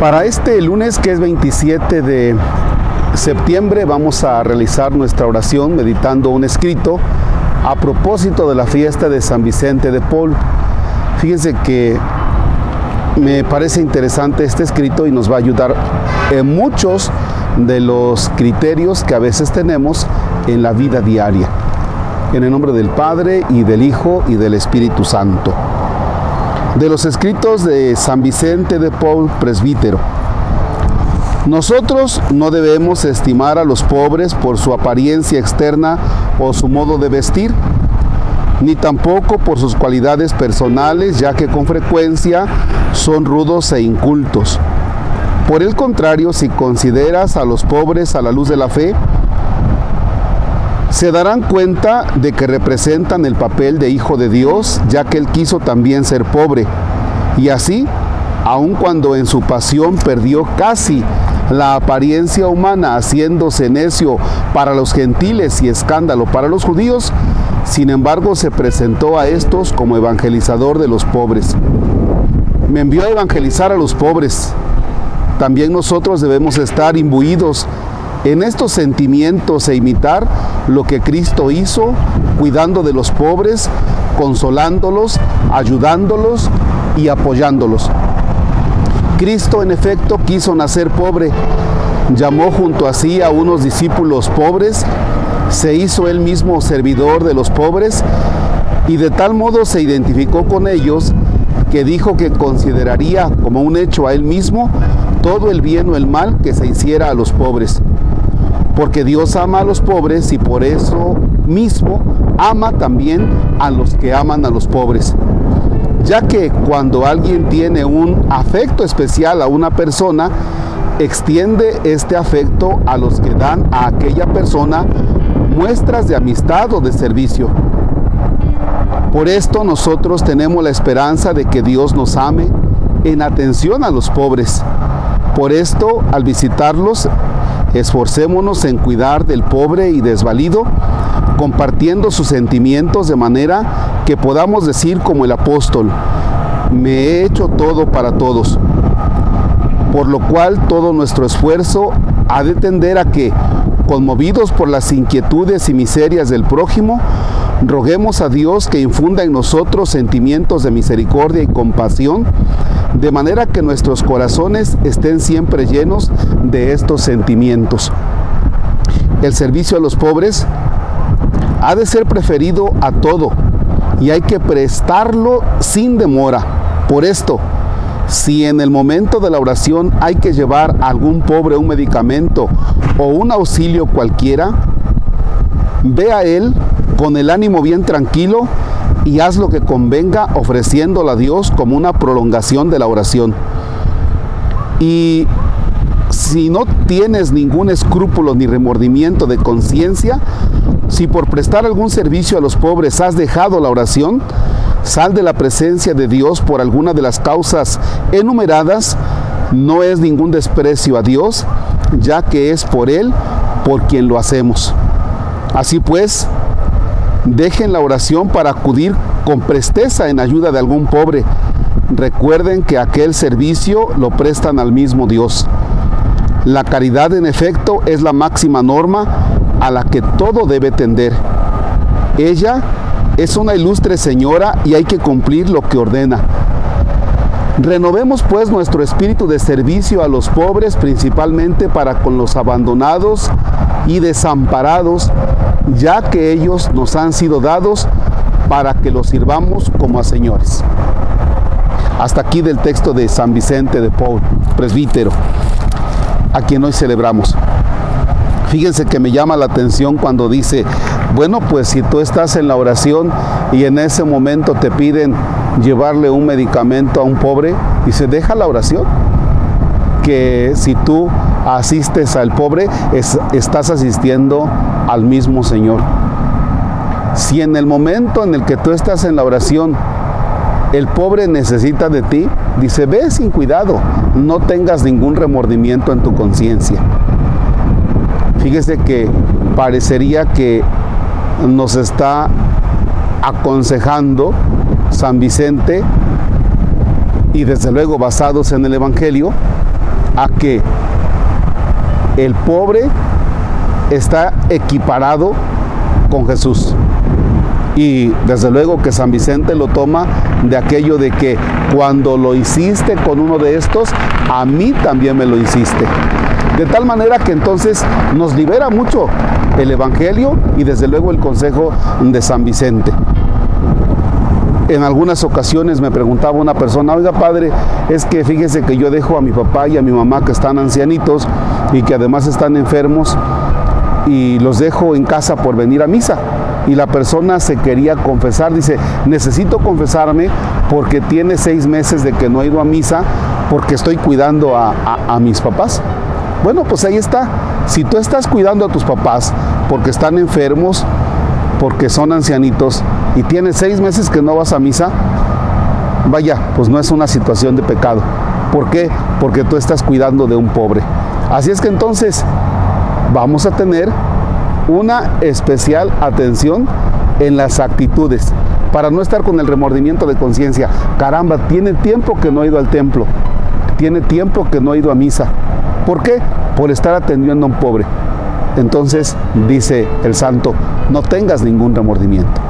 Para este lunes que es 27 de septiembre vamos a realizar nuestra oración meditando un escrito a propósito de la fiesta de San Vicente de Paul. Fíjense que me parece interesante este escrito y nos va a ayudar en muchos de los criterios que a veces tenemos en la vida diaria. En el nombre del Padre y del Hijo y del Espíritu Santo. De los escritos de San Vicente de Paul, presbítero. Nosotros no debemos estimar a los pobres por su apariencia externa o su modo de vestir, ni tampoco por sus cualidades personales, ya que con frecuencia son rudos e incultos. Por el contrario, si consideras a los pobres a la luz de la fe, se darán cuenta de que representan el papel de hijo de Dios, ya que él quiso también ser pobre. Y así, aun cuando en su pasión perdió casi la apariencia humana, haciéndose necio para los gentiles y escándalo para los judíos, sin embargo se presentó a estos como evangelizador de los pobres. Me envió a evangelizar a los pobres. También nosotros debemos estar imbuidos en estos sentimientos e imitar lo que Cristo hizo, cuidando de los pobres, consolándolos, ayudándolos y apoyándolos. Cristo en efecto quiso nacer pobre, llamó junto a sí a unos discípulos pobres, se hizo él mismo servidor de los pobres y de tal modo se identificó con ellos que dijo que consideraría como un hecho a él mismo todo el bien o el mal que se hiciera a los pobres. Porque Dios ama a los pobres y por eso mismo ama también a los que aman a los pobres ya que cuando alguien tiene un afecto especial a una persona, extiende este afecto a los que dan a aquella persona muestras de amistad o de servicio. Por esto nosotros tenemos la esperanza de que Dios nos ame en atención a los pobres. Por esto, al visitarlos, esforcémonos en cuidar del pobre y desvalido, compartiendo sus sentimientos de manera que podamos decir como el apóstol, me he hecho todo para todos, por lo cual todo nuestro esfuerzo ha de tender a que, conmovidos por las inquietudes y miserias del prójimo, roguemos a Dios que infunda en nosotros sentimientos de misericordia y compasión, de manera que nuestros corazones estén siempre llenos de estos sentimientos. El servicio a los pobres ha de ser preferido a todo, y hay que prestarlo sin demora. Por esto, si en el momento de la oración hay que llevar a algún pobre un medicamento o un auxilio cualquiera, ve a él con el ánimo bien tranquilo y haz lo que convenga ofreciéndolo a Dios como una prolongación de la oración. Y si no tienes ningún escrúpulo ni remordimiento de conciencia, si por prestar algún servicio a los pobres has dejado la oración, sal de la presencia de Dios por alguna de las causas enumeradas, no es ningún desprecio a Dios, ya que es por Él por quien lo hacemos. Así pues, dejen la oración para acudir con presteza en ayuda de algún pobre. Recuerden que aquel servicio lo prestan al mismo Dios. La caridad en efecto es la máxima norma a la que todo debe tender. Ella es una ilustre señora y hay que cumplir lo que ordena. Renovemos pues nuestro espíritu de servicio a los pobres, principalmente para con los abandonados y desamparados, ya que ellos nos han sido dados para que los sirvamos como a señores. Hasta aquí del texto de San Vicente de Paul, presbítero, a quien hoy celebramos. Fíjense que me llama la atención cuando dice, bueno, pues si tú estás en la oración y en ese momento te piden llevarle un medicamento a un pobre, dice, deja la oración. Que si tú asistes al pobre, estás asistiendo al mismo Señor. Si en el momento en el que tú estás en la oración, el pobre necesita de ti, dice, ve sin cuidado, no tengas ningún remordimiento en tu conciencia. Fíjese que parecería que nos está aconsejando San Vicente y desde luego basados en el Evangelio, a que el pobre está equiparado con Jesús. Y desde luego que San Vicente lo toma de aquello de que cuando lo hiciste con uno de estos, a mí también me lo hiciste. De tal manera que entonces nos libera mucho el Evangelio y desde luego el consejo de San Vicente. En algunas ocasiones me preguntaba una persona, oiga padre, es que fíjese que yo dejo a mi papá y a mi mamá que están ancianitos y que además están enfermos y los dejo en casa por venir a misa. Y la persona se quería confesar, dice, necesito confesarme porque tiene seis meses de que no he ido a misa porque estoy cuidando a, a mis papás. Bueno, pues ahí está. Si tú estás cuidando a tus papás porque están enfermos, porque son ancianitos y tienes seis meses que no vas a misa, vaya, pues no es una situación de pecado. ¿Por qué? Porque tú estás cuidando de un pobre. Así es que entonces vamos a tener una especial atención en las actitudes para no estar con el remordimiento de conciencia. Caramba, tiene tiempo que no ha ido al templo, tiene tiempo que no ha ido a misa. ¿Por qué? Por estar atendiendo a un pobre. Entonces dice el santo, no tengas ningún remordimiento.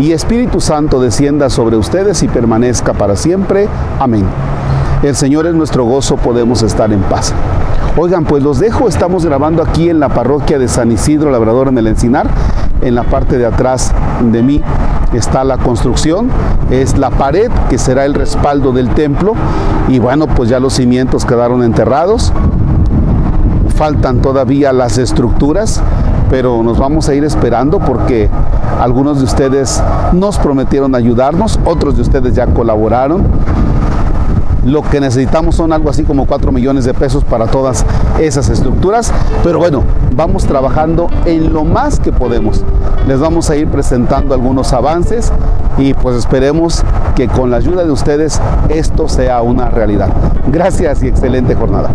y Espíritu Santo descienda sobre ustedes y permanezca para siempre. Amén. El Señor es nuestro gozo, podemos estar en paz. Oigan, pues los dejo, estamos grabando aquí en la parroquia de San Isidro Labrador en el Encinar. En la parte de atrás de mí está la construcción, es la pared que será el respaldo del templo y bueno, pues ya los cimientos quedaron enterrados faltan todavía las estructuras, pero nos vamos a ir esperando porque algunos de ustedes nos prometieron ayudarnos, otros de ustedes ya colaboraron. Lo que necesitamos son algo así como 4 millones de pesos para todas esas estructuras, pero bueno, vamos trabajando en lo más que podemos. Les vamos a ir presentando algunos avances y pues esperemos que con la ayuda de ustedes esto sea una realidad. Gracias y excelente jornada.